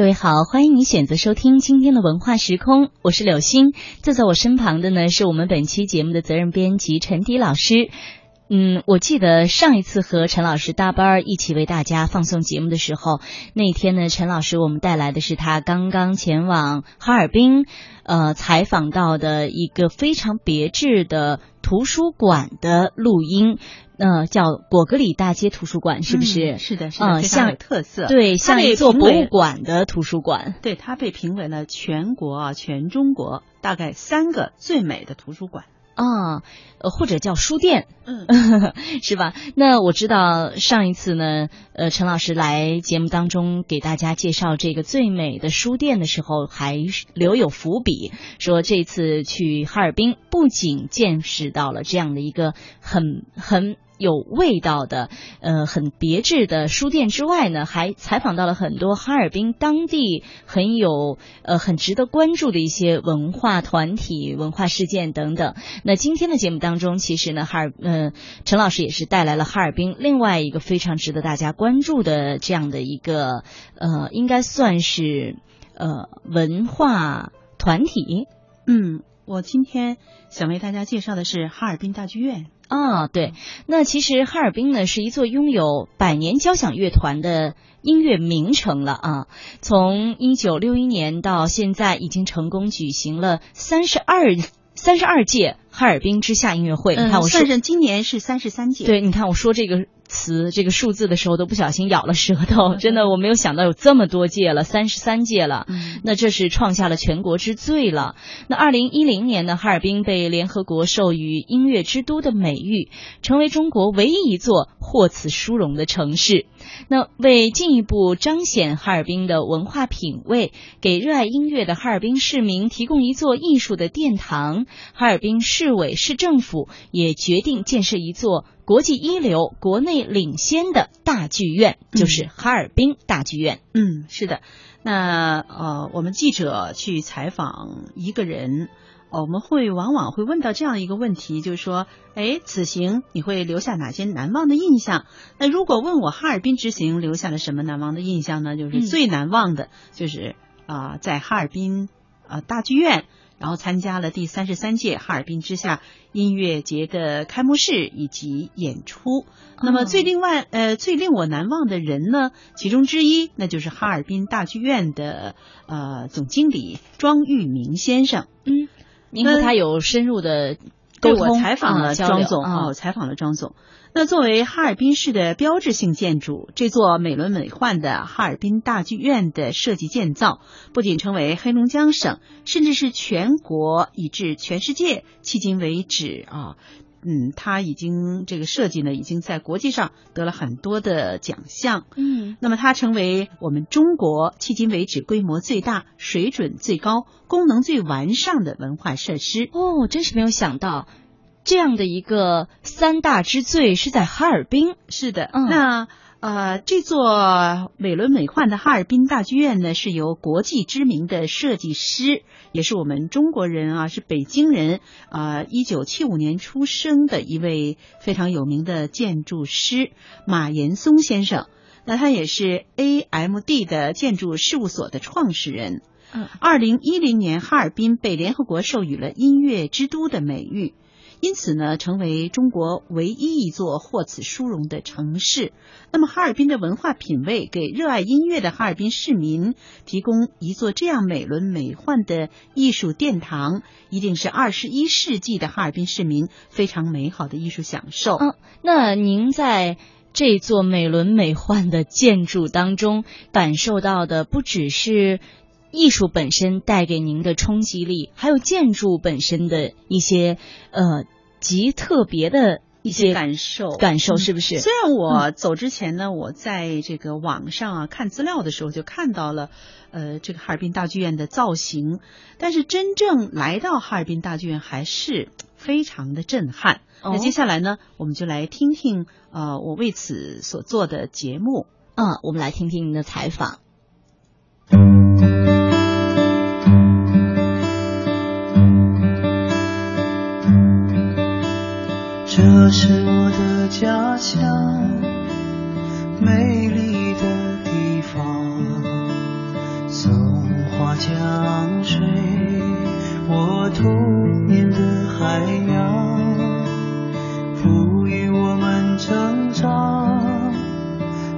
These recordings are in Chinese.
各位好，欢迎你选择收听今天的文化时空，我是柳星，坐在我身旁的呢是我们本期节目的责任编辑陈迪老师。嗯，我记得上一次和陈老师搭班儿一起为大家放送节目的时候，那天呢，陈老师我们带来的是他刚刚前往哈尔滨，呃，采访到的一个非常别致的图书馆的录音，呃，叫果戈里大街图书馆，是不是？嗯是的，是的，嗯像特色。对，像一座博物馆的图书馆。对，它被评为了全国啊，全中国大概三个最美的图书馆。啊，呃，或者叫书店，嗯，是吧？那我知道上一次呢，呃，陈老师来节目当中给大家介绍这个最美的书店的时候，还留有伏笔，说这次去哈尔滨不仅见识到了这样的一个很很。有味道的，呃，很别致的书店之外呢，还采访到了很多哈尔滨当地很有呃很值得关注的一些文化团体、文化事件等等。那今天的节目当中，其实呢，哈尔呃陈老师也是带来了哈尔滨另外一个非常值得大家关注的这样的一个呃，应该算是呃文化团体嗯，我今天想为大家介绍的是哈尔滨大剧院。啊。对，那其实哈尔滨呢是一座拥有百年交响乐团的。音乐名城了啊！从一九六一年到现在，已经成功举行了三十二三十二届哈尔滨之夏音乐会。你看我算是今年是三十三届。，对，你看我说这个词、这个数字的时候，都不小心咬了舌头。真的，我没有想到有这么多届了，三十三届了。嗯，那这是创下了全国之最了。那二零一零年呢，哈尔滨被联合国授予音乐之都的美誉，成为中国唯一一座获此殊荣的城市。那为进一步彰显哈尔滨的文化品位，给热爱音乐的哈尔滨市民提供一座艺术的殿堂，哈尔滨市委市政府也决定建设一座国际一流、国内领先的大剧院，就是哈尔滨大剧院。嗯，是的。那呃，我们记者去采访一个人，呃我们会往往会问到这样一个问题，就是说，哎，此行你会留下哪些难忘的印象？那如果问我哈尔滨之行留下了什么难忘的印象呢？就是嗯最难忘的，就是啊、在哈尔滨啊、大剧院。然后参加了第三十三届哈尔滨之夏音乐节的开幕式以及演出。那么最另外呃最令我难忘的人呢，其中之一那就是哈尔滨大剧院的呃总经理庄玉明先生。嗯，您和他有深入的对沟通，我采访了庄总啊我采访了庄总。那作为哈尔滨市的标志性建筑，这座美轮美奂的哈尔滨大剧院的设计建造，不仅成为黑龙江省，甚至是全国以至全世界，迄今为止啊，嗯，它已经这个设计呢，已经在国际上得了很多的奖项。嗯那么它成为我们中国迄今为止规模最大、水准最高、功能最完善的文化设施。哦，真是没有想到，这样的一个三大之最是在哈尔滨。是的，嗯那呃，这座美轮美奂的哈尔滨大剧院呢，是由国际知名的设计师，也是我们中国人啊，是北京人啊，一九七五年出生的一位非常有名的建筑师马岩松先生。那他也是 AMD 的建筑事务所的创始人。嗯二零一零年，哈尔滨被联合国授予了音乐之都的美誉。因此呢，成为中国唯一一座获此殊荣的城市。那么，哈尔滨的文化品味给热爱音乐的哈尔滨市民提供一座这样美轮美奂的艺术殿堂，一定是二十一世纪的哈尔滨市民非常美好的艺术享受。嗯，那您在这座美轮美奂的建筑当中感受到的，不只是艺术本身带给您的冲击力，还有建筑本身的一些呃极特别的一些感受感受，嗯是不是？虽然我走之前呢，我在这个网上啊看资料的时候就看到了，呃，这个哈尔滨大剧院的造型，但是真正来到哈尔滨大剧院还是非常的震撼。哦那接下来呢，我们就来听听呃我为此所做的节目。嗯，我们来听听您的采访。这乡，美丽的地方。松花江水，我童年的海洋，赋予我们成长，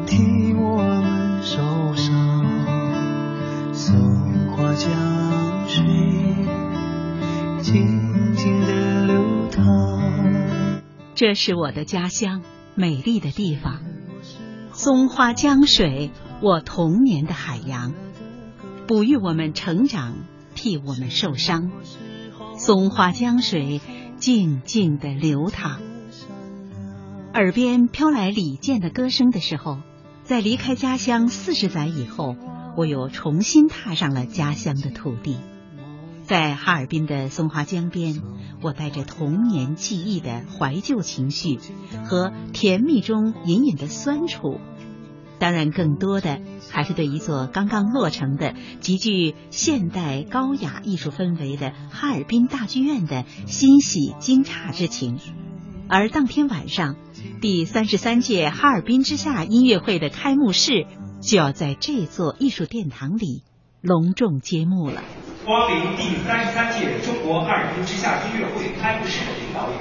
替我们受伤。松花江水，静静的流淌。这是我的家乡，美丽的地方。松花江水，我童年的海洋，哺育我们成长，替我们受伤。松花江水，静静的流淌。耳边飘来李健的歌声的时候，在离开家乡四十载以后，我又重新踏上了家乡的土地。在哈尔滨的松花江边，我带着童年记忆的怀旧情绪和甜蜜中隐隐的酸楚，当然更多的还是对一座刚刚落成的极具现代高雅艺术氛围的哈尔滨大剧院的欣喜惊诧之情。而当天晚上，第三十三届哈尔滨之夏音乐会的开幕式就要在这座艺术殿堂里隆重揭幕了。光临第三十三届中国哈尔滨之夏音乐会开幕式的领导有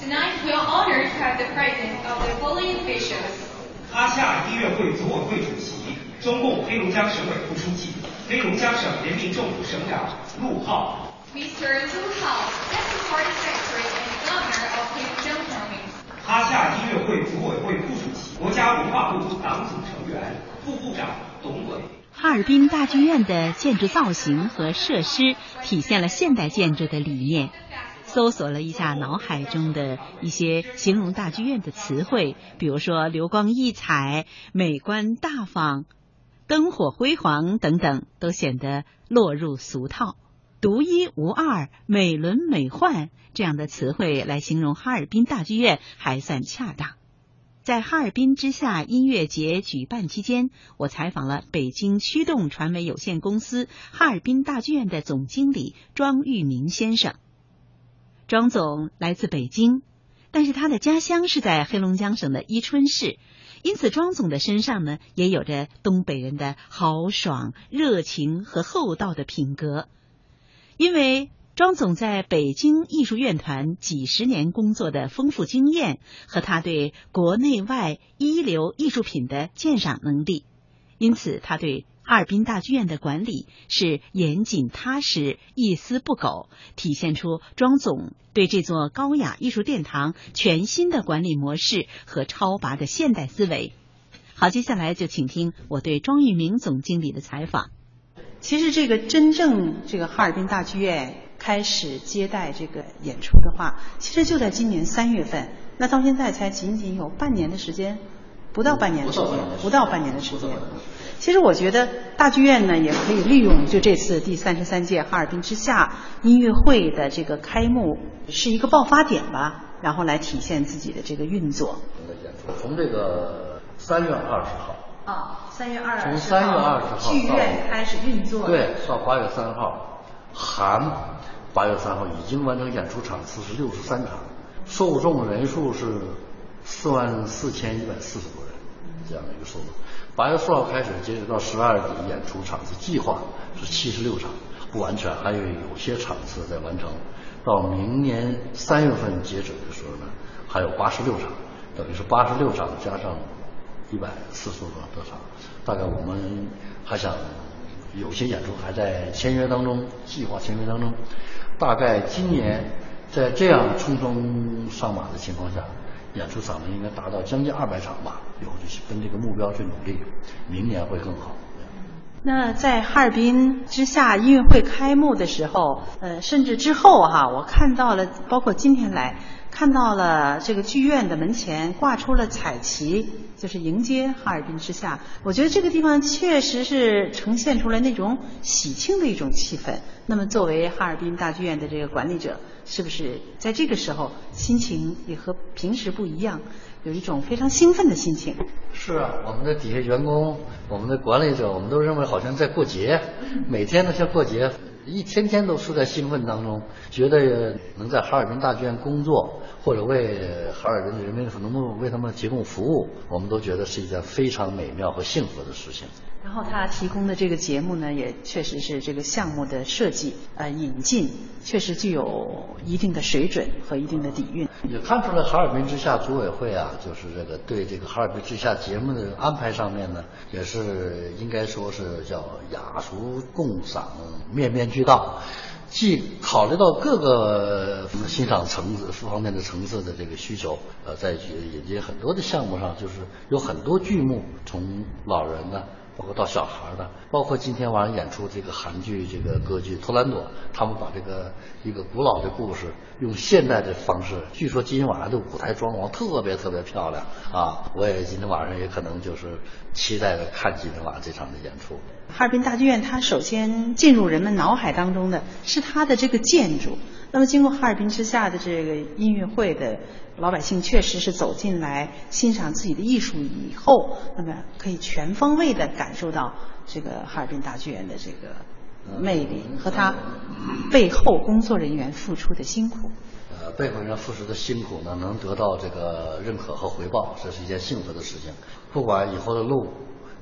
Tonight we are honored to have the presence of the following officials. 哈夏音乐会组委会主席、中共黑龙江省委副书记、黑龙江省人民政府省长陆浩，Mr. Lu Hao, Deputy Party Secretary and Governor of Heilongjiang Province. 哈夏音乐会组委会副主席、国家文化部党组成员、副部长董伟。哈尔滨大剧院的建筑造型和设施体现了现代建筑的理念。搜索了一下脑海中的一些形容大剧院的词汇，比如说流光溢彩、美观大方、灯火辉煌等等，都显得落入俗套。独一无二、美轮美奂这样的词汇来形容哈尔滨大剧院还算恰当。在哈尔滨之夏音乐节举办期间，我采访了北京驱动传媒有限公司哈尔滨大剧院的总经理庄玉明先生。庄总来自北京，但是他的家乡是在黑龙江省的伊春市，因此庄总的身上呢也有着东北人的豪爽、热情和厚道的品格。因为庄总在北京艺术院团几十年工作的丰富经验和他对国内外一流艺术品的鉴赏能力，因此他对哈尔滨大剧院的管理是严谨踏实、一丝不苟，体现出庄总对这座高雅艺术殿堂全新的管理模式和超拔的现代思维。好，接下来就请听我对庄玉明总经理的采访。其实这个真正这个哈尔滨大剧院开始接待这个演出的话，其实就在今年三月份，那到现在才仅仅有半年的时间，不到半年的时间，不到半年的时间。其实我觉得大剧院呢也可以利用就这次第三十三届哈尔滨之夏音乐会的这个开幕是一个爆发点吧，然后来体现自己的这个运作。的演出，从这个三月二十号，啊，三月二从三月二十号剧院开始运作。对，到八月三号，含八月三号已经完成演出场次是六十三场，受众人数是四万四千一百四十多人，这样的一个数字。八月四号开始，截止到十二月底，演出场次计划是七十六场，不完全，还有有些场次在完成。到明年三月份截止的时候呢，还有八十六场，等于是八十六场加上一百四十多多场，大概我们还想有些演出还在签约当中，计划签约当中，大概今年在这样匆匆上马的情况下，演出场面应该达到将近二百场吧，有就是跟这个目标去努力，明年会更好。那在哈尔滨之夏音乐会开幕的时候，呃，甚至之后哈、我看到了，包括今天来看到了这个剧院的门前挂出了彩旗，就是迎接哈尔滨之夏。我觉得这个地方确实是呈现出来那种喜庆的一种气氛。那么，作为哈尔滨大剧院的这个管理者，是不是在这个时候心情也和平时不一样，有一种非常兴奋的心情？是啊，我们的底下员工，我们的管理者，我们都认为好像在过节，每天都像过节，一天天都是在兴奋当中，觉得能在哈尔滨大剧院工作，或者为哈尔滨的人民能够为他们提供服务，我们都觉得是一件非常美妙和幸福的事情。然后他提供的这个节目呢，也确实是这个项目的设计呃引进，确实具有一定的水准和一定的底蕴。也看出来哈尔滨之夏组委会啊，就是这个对这个哈尔滨之夏节目的安排上面呢，也是应该说是叫雅俗共赏，面面俱到。既考虑到各个欣赏层次方面的层次的这个需求，呃，在引进很多的项目上，就是有很多剧目，从老人呢，包括到小孩的，包括今天晚上演出这个韩剧这个歌剧《托兰朵》，他们把这个一个古老的故事用现代的方式，据说今天晚上的舞台装潢特别特别漂亮啊！我也今天晚上也可能就是期待着看今天晚上这场的演出。哈尔滨大剧院，它首先进入人们脑海当中的是它的这个建筑。那么，经过哈尔滨之夏的这个音乐会的老百姓，确实是走进来欣赏自己的艺术以后，那么可以全方位的感受到这个哈尔滨大剧院的这个魅力和它背后工作人员付出的辛苦。呃，背后人付出的辛苦呢，能得到这个认可和回报，这是一件幸福的事情。不管以后的路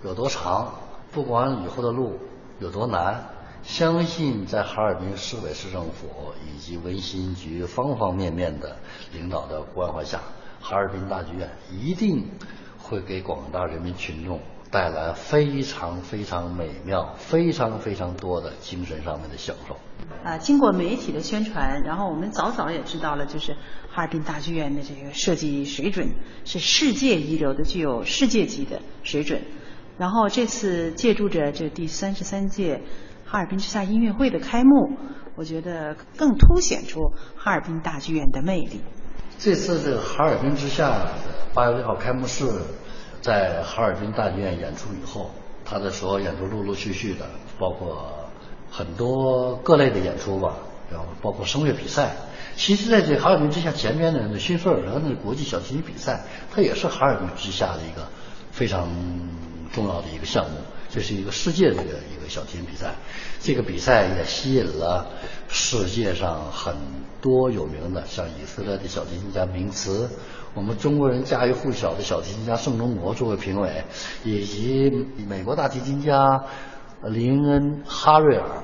有多长。不管以后的路有多难，相信在哈尔滨市委市政府以及文心局方方面面的领导的关怀下，哈尔滨大剧院一定会给广大人民群众带来非常非常美妙、非常非常多的精神上面的享受。啊，经过媒体的宣传，然后我们早早也知道了，就是哈尔滨大剧院的这个设计水准是世界一流的，具有世界级的水准。然后这次借助着这第三十三届哈尔滨之夏音乐会的开幕，我觉得更凸显出哈尔滨大剧院的魅力。这次这个哈尔滨之夏八月六号开幕式，在哈尔滨大剧院演出以后，他的所有演出陆陆续续的，包括很多各类的演出吧，然后包括声乐比赛。其实在这哈尔滨之夏前边的那新索尔德那国际小提琴比赛，它也是哈尔滨之夏的一个非常。重要的一个项目，这是一个世界的一个一个小提琴比赛。这个比赛也吸引了世界上很多有名的，像以色列的小提琴家明茨，我们中国人家喻户晓的小提琴家盛中国作为评委，以及美国大提琴家林恩哈瑞尔，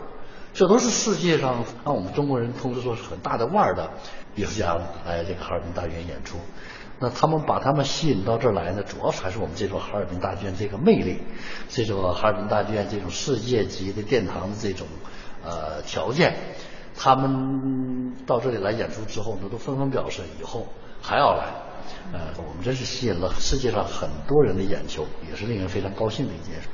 这都是世界上让我们中国人通知说是很大的腕儿的艺术家来这个哈尔滨大剧院演出。那他们把他们吸引到这儿来呢，主要还是我们这座哈尔滨大剧院这个魅力，这座哈尔滨大剧院这种世界级的殿堂的这种呃条件，他们到这里来演出之后呢，都纷纷表示以后还要来，呃，我们真是吸引了世界上很多人的眼球，也是令人非常高兴的一件事。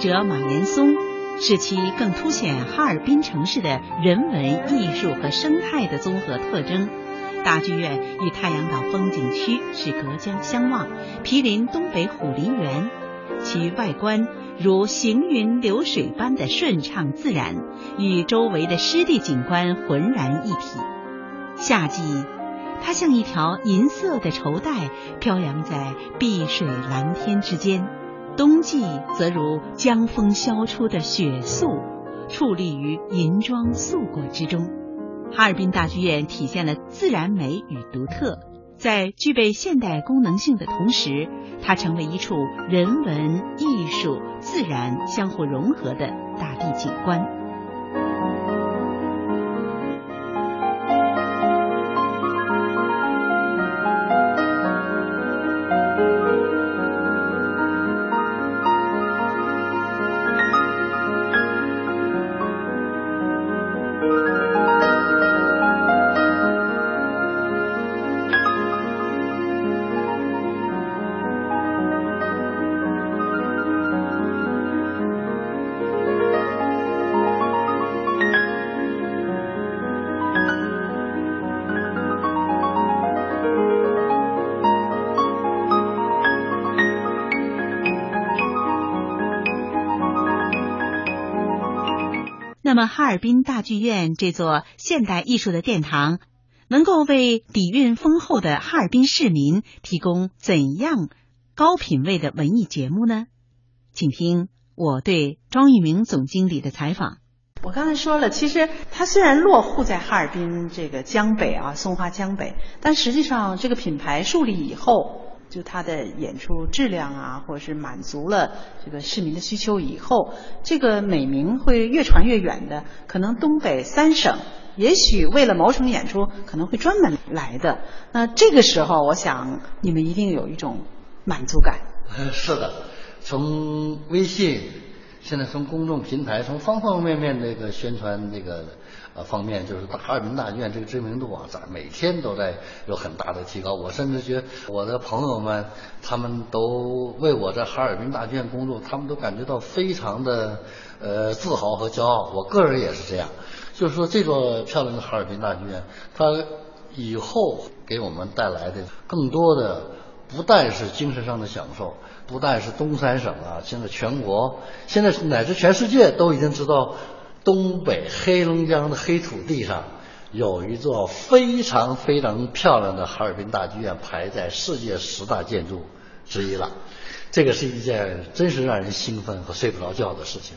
者马岩松，使其更凸显哈尔滨城市的人文艺术和生态的综合特征。大剧院与太阳岛风景区是隔江相望，毗邻东北虎林园，其外观如行云流水般的顺畅自然，与周围的湿地景观浑然一体。夏季，它像一条银色的绸带，飘扬在碧水蓝天之间。冬季则如江风消出的雪素，矗立于银装素裹之中。哈尔滨大剧院体现了自然美与独特，在具备现代功能性的同时，它成为一处人文、艺术、自然相互融合的大地景观。那么，哈尔滨大剧院这座现代艺术的殿堂，能够为底蕴丰厚的哈尔滨市民提供怎样高品位的文艺节目呢？请听我对庄玉明总经理的采访。我刚才说了，其实它虽然落户在哈尔滨这个江北啊，松花江北，但实际上这个品牌树立以后，就他的演出质量啊，或者是满足了这个市民的需求以后，这个美名会越传越远的。可能东北三省，也许为了某场演出，可能会专门来的。那这个时候，我想你们一定有一种满足感。是的，从微信。现在从公众平台，从方方面面这个宣传这个呃方面，就是哈尔滨大剧院这个知名度啊，在每天都在有很大的提高。我甚至觉得我的朋友们，他们都为我在哈尔滨大剧院工作，他们都感觉到非常的呃自豪和骄傲。我个人也是这样，就是说这座漂亮的哈尔滨大剧院，它以后给我们带来的更多的不但是精神上的享受。不但是东三省啊，现在全国，现在乃至全世界都已经知道，东北黑龙江的黑土地上有一座非常非常漂亮的哈尔滨大剧院，排在世界十大建筑之一了。这个是一件真是让人兴奋和睡不着觉的事情。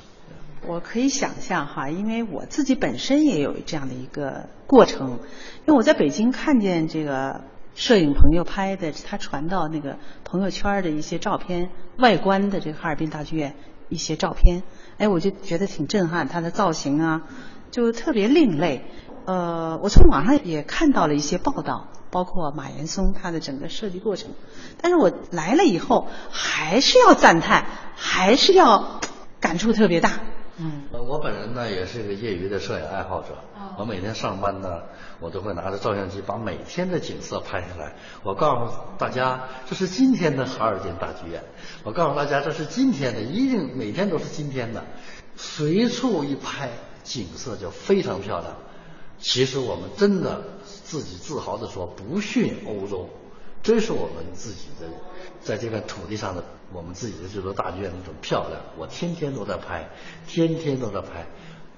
我可以想象哈，因为我自己本身也有这样的一个过程，因为我在北京看见这个。摄影朋友拍的，他传到那个朋友圈的一些照片，外观的这个哈尔滨大剧院一些照片，哎，我就觉得挺震撼，它的造型啊，就特别另类。呃，我从网上也看到了一些报道，包括马岩松他的整个设计过程，但是我来了以后，还是要赞叹，还是要感触特别大。嗯，我本人呢也是一个业余的摄影爱好者，我每天上班呢。我都会拿着照相机把每天的景色拍下来。我告诉大家，这是今天的哈尔滨大剧院。我告诉大家，这是今天的，一定每天都是今天的。随处一拍，景色就非常漂亮。其实我们真的自己自豪的说，不逊欧洲。这是我们自己的，在这个土地上的我们自己的这座大剧院那种漂亮。我天天都在拍，天天都在拍，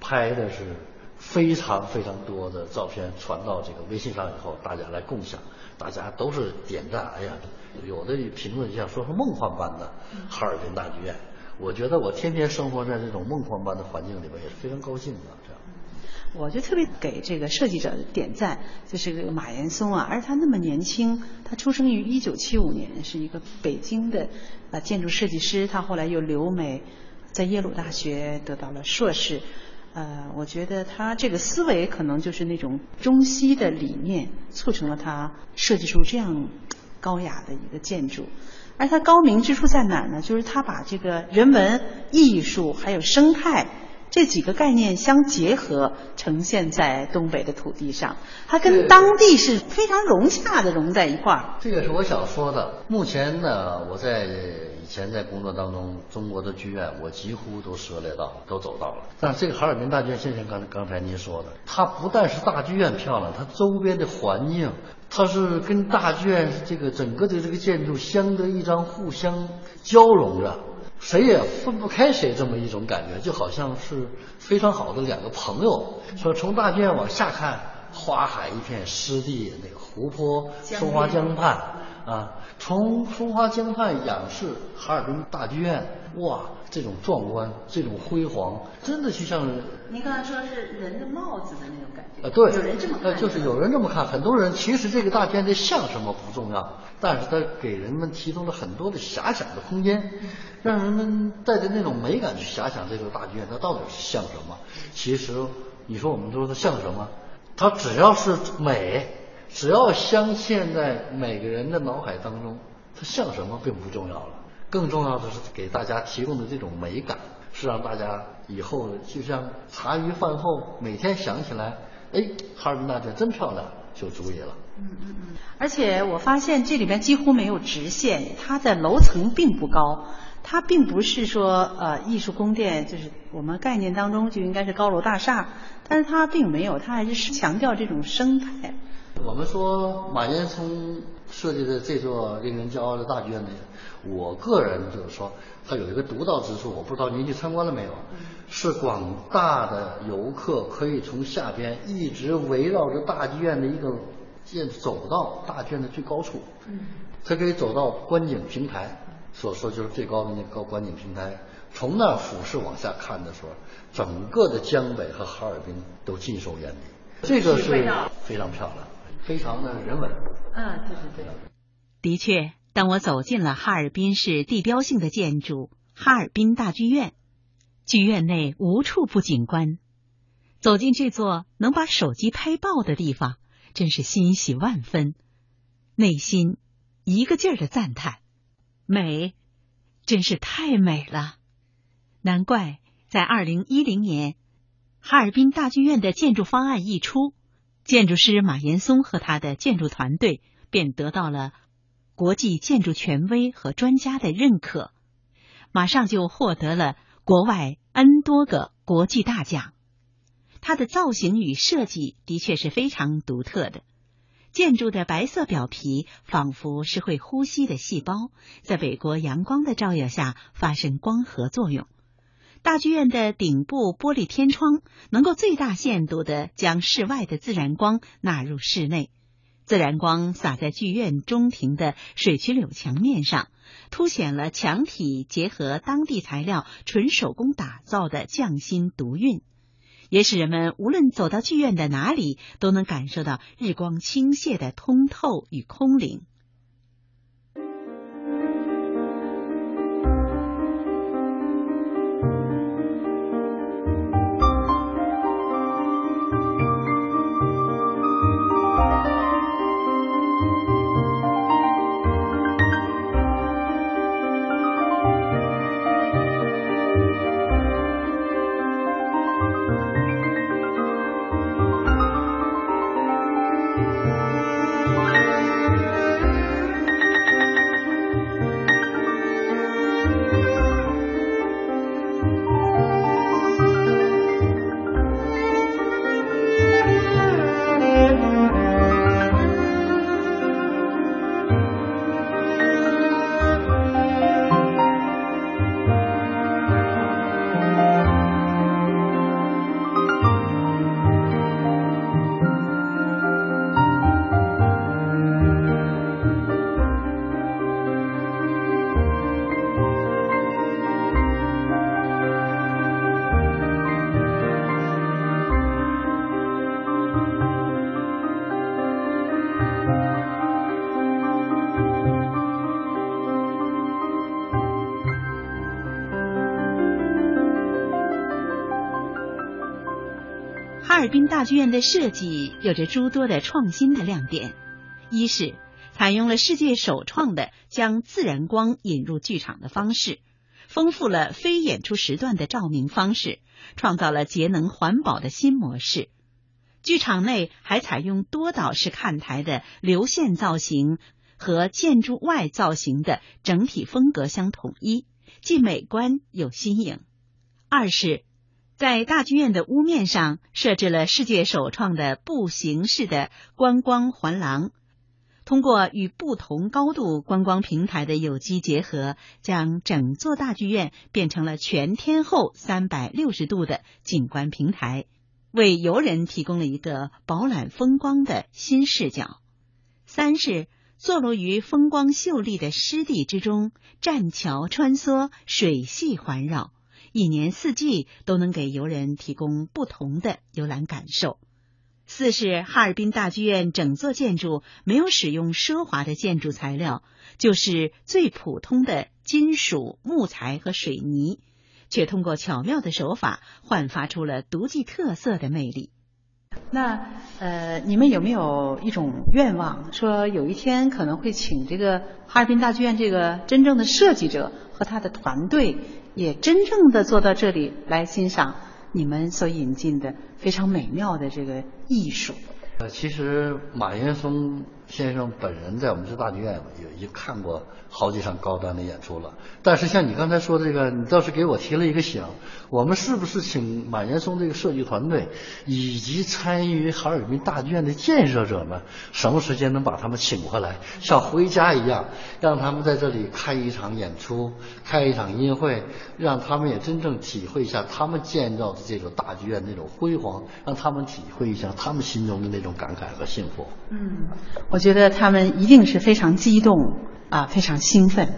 拍的是。非常非常多的照片传到这个微信上以后，大家来共享，大家都是点赞。哎呀，有的评论像说是梦幻般的哈尔滨大剧院。我觉得我天天生活在这种梦幻般的环境里边，也是非常高兴的。这样，我就特别给这个设计者点赞，就是这个马岩松啊，而且他那么年轻，他出生于一九七五年，是一个北京的啊建筑设计师，他后来又留美，在耶鲁大学得到了硕士。呃，我觉得他这个思维可能就是那种中西的理念，促成了他设计出这样高雅的一个建筑。而他高明之处在哪儿呢？就是他把这个人文、艺术还有生态这几个概念相结合，呈现在东北的土地上。它跟当地是非常融洽的融在一块儿。这个是我想说的。目前呢，我在。以前在工作当中，中国的剧院我几乎都涉猎到，都走到了。但是这个哈尔滨大剧院，就像刚才刚才您说的，它不但是大剧院漂亮，它周边的环境，它是跟大剧院这个整个的这个建筑相得益彰，互相交融着，谁也分不开谁，这么一种感觉，就好像是非常好的两个朋友。说从大剧院往下看，花海一片，湿地，那个湖泊，松花江畔啊。从松花江畔仰视哈尔滨大剧院，哇，这种壮观，这种辉煌，真的就像您刚才说是人的帽子的那种感觉。呃，对，有人这么看。呃，就是有人这么看，很多人其实这个大剧院像什么不重要，但是它给人们提供了很多的遐想的空间，让人们带着那种美感去遐想这座大剧院它到底是像什么。其实你说我们说它像什么，它只要是美。只要镶嵌在每个人的脑海当中，它像什么并不重要了。更重要的是给大家提供的这种美感，是让大家以后就像茶余饭后每天想起来，哎，哈尔滨大剧真漂亮，就足以了。嗯嗯嗯。而且我发现这里边几乎没有直线，它的楼层并不高，它并不是说呃艺术宫殿，就是我们概念当中就应该是高楼大厦，但是它并没有，它还是强调这种生态。我们说马岩松设计的这座令人骄傲的大剧院呢，我个人就是说，它有一个独到之处，我不知道您去参观了没有？是广大的游客可以从下边一直围绕着大剧院的一个建走到大剧院的最高处，嗯它可以走到观景平台，所说就是最高的那个观景平台，从那俯视往下看的时候，整个的江北和哈尔滨都尽收眼底。这个是非常漂亮，非常的人文。嗯，对对对。的确，当我走进了哈尔滨市地标性的建筑哈尔滨大剧院，剧院内无处不景观。走进这座能把手机拍爆的地方，真是欣喜万分，内心一个劲儿的赞叹：美，真是太美了！难怪在二零一零年。哈尔滨大剧院的建筑方案一出，建筑师马岩松和他的建筑团队便得到了国际建筑权威和专家的认可，马上就获得了国外 N 多个国际大奖。它的造型与设计的确是非常独特的，建筑的白色表皮仿佛是会呼吸的细胞，在北国阳光的照耀下发生光合作用。大剧院的顶部玻璃天窗能够最大限度的将室外的自然光纳入室内，自然光洒在剧院中庭的水曲柳墙面上，凸显了墙体结合当地材料纯手工打造的匠心独运，也使人们无论走到剧院的哪里，都能感受到日光倾泻的通透与空灵。哈尔滨大剧院的设计有着诸多的创新的亮点，一是采用了世界首创的将自然光引入剧场的方式，丰富了非演出时段的照明方式，创造了节能环保的新模式。剧场内还采用多岛式看台的流线造型和建筑外造型的整体风格相统一，既美观又新颖。二是。在大剧院的屋面上设置了世界首创的步行式的观光环廊，通过与不同高度观光平台的有机结合，将整座大剧院变成了全天候三百六十度的景观平台，为游人提供了一个饱览风光的新视角。三是坐落于风光秀丽的湿地之中，栈桥穿梭，水系环绕。一年四季都能给游人提供不同的游览感受。四是哈尔滨大剧院整座建筑没有使用奢华的建筑材料，就是最普通的金属、木材和水泥，却通过巧妙的手法焕发出了独具特色的魅力。那呃，你们有没有一种愿望，说有一天可能会请这个哈尔滨大剧院这个真正的设计者和他的团队？也真正的坐到这里来欣赏你们所引进的非常美妙的这个艺术。呃，其实马岩松先生本人在我们这大剧院也已经看过好几场高端的演出了。但是像你刚才说的这个，你倒是给我提了一个醒，我们是不是请马岩松这个设计团队以及参与哈尔滨大剧院的建设者们，什么时间能把他们请回来，像回家一样，让他们在这里开一场演出，开一场音乐会，让他们也真正体会一下他们建造的这种大剧院那种辉煌，让他们体会一下他们心中的那种。种感慨和幸福。嗯，我觉得他们一定是非常激动啊，非常兴奋。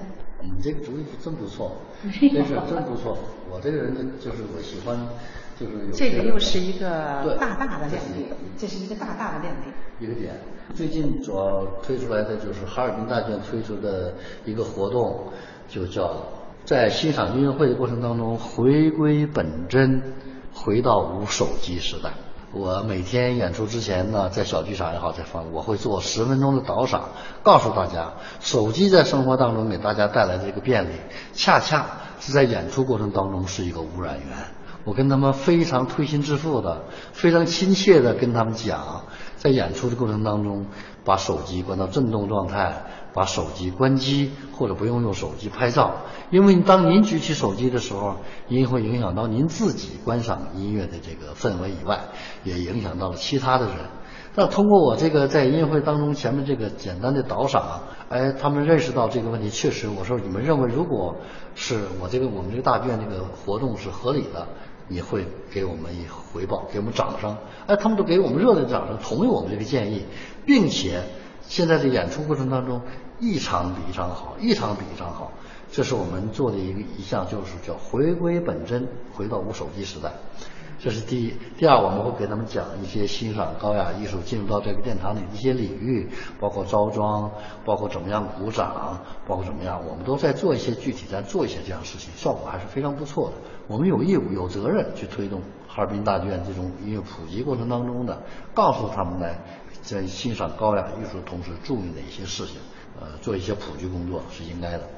你这个主意真不错，没真是真不错。我这个人呢，就是我喜欢，就是有这个又是一个大大的亮点，这是一个大大的亮点。一个点。最近主要推出来的就是哈尔滨大剧院推出的一个活动，就叫在欣赏音乐会的过程当中回归本真，回到无手机时代。我每天演出之前呢，在小剧场也好，在放，我会做十分钟的导赏，告诉大家，手机在生活当中给大家带来的这个便利，恰恰是在演出过程当中是一个污染源。我跟他们非常推心置腹的、非常亲切的跟他们讲，在演出的过程当中，把手机关到震动状态，把手机关机或者不用用手机拍照，因为当您举起手机的时候，您会影响到您自己观赏音乐的这个氛围以外，也影响到了其他的人。那通过我这个在音乐会当中前面这个简单的导赏，哎，他们认识到这个问题确实，我说你们认为如果是我这个我们这个大剧院这个活动是合理的，你会给我们以回报，给我们掌声，哎，他们都给我们热烈的掌声，同意我们这个建议，并且现在的演出过程当中，一场比一场好，一场比一场好，这是我们做的一个一项，就是叫回归本真，回到无手机时代。这是第一，第二，我们会给他们讲一些欣赏高雅艺术进入到这个殿堂里的一些领域，包括着装，包括怎么样鼓掌，包括怎么样，我们都在做一些具体在做一些这样事情，效果还是非常不错的。我们有义务、有责任去推动哈尔滨大剧院这种音乐普及过程当中的，告诉他们来在欣赏高雅艺术同时注意的一些事情，呃，做一些普及工作是应该的。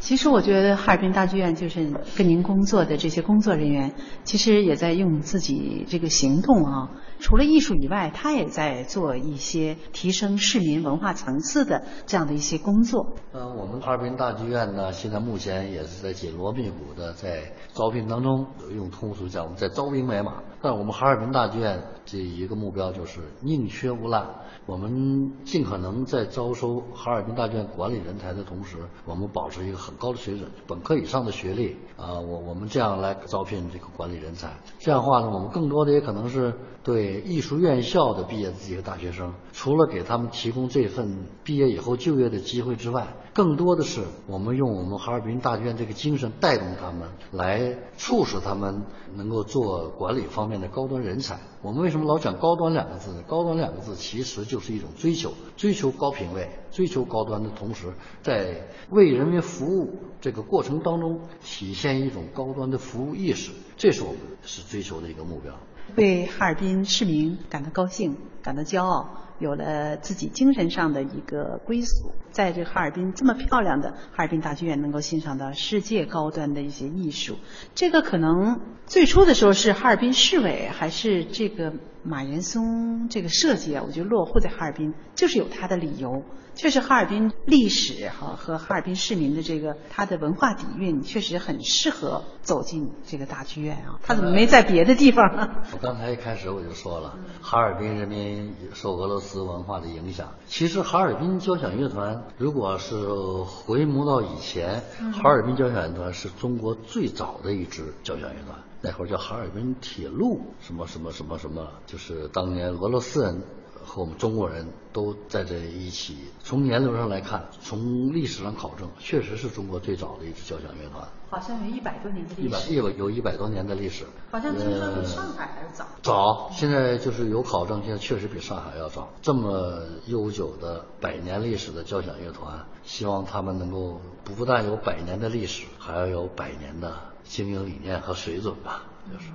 其实我觉得哈尔滨大剧院就是跟您工作的这些工作人员，其实也在用自己这个行动啊，除了艺术以外，他也在做一些提升市民文化层次的这样的一些工作。呃，我们哈尔滨大剧院呢，现在目前也是在紧锣密鼓的在招聘当中，用通俗讲，我们在招兵买马。但我们哈尔滨大剧院这一个目标就是宁缺毋滥，我们尽可能在招收哈尔滨大剧院管理人才的同时，我们保持一个很高的水准，本科以上的学历啊、我我们这样来招聘这个管理人才。这样的话呢，我们更多的也可能是对艺术院校的毕业的这些大学生，除了给他们提供这份毕业以后就业的机会之外，更多的是我们用我们哈尔滨大剧院这个精神带动他们，来促使他们能够做管理方面的高端人才。我们为什么老讲高端两个字呢？高端两个字其实就是一种追求，追求高品位，追求高端的同时，在为人民服务这个过程当中体现一种高端的服务意识，这是我们是追求的一个目标。为哈尔滨市民感到高兴，感到骄傲，有了自己精神上的一个归宿。在这哈尔滨这么漂亮的哈尔滨大剧院，能够欣赏到世界高端的一些艺术，这个可能最初的时候是哈尔滨市委还是这个马岩松这个设计啊，我觉得落户在哈尔滨就是有它的理由。确实，哈尔滨历史哈和哈尔滨市民的这个它的文化底蕴，确实很适合走进这个大剧院啊。他怎么没在别的地方呢？我刚才一开始我就说了，哈尔滨人民受俄罗斯文化的影响。其实哈尔滨交响乐团，如果是回眸到以前，哈尔滨交响乐团是中国最早的一支交响乐团，那会儿叫哈尔滨铁路什么什么什么什么，就是当年俄罗斯人。和我们中国人都在这一起。从年龄上来看，从历史上考证，确实是中国最早的一支交响乐团，好像有一百多年的一百历史，有有一百多年的历史。好像听说比呃上海还要早。早，现在就是有考证，现在确实比上海要早。这么悠久的百年历史的交响乐团，希望他们能够不但有百年的历史，还要有百年的经营理念和水准吧，就是。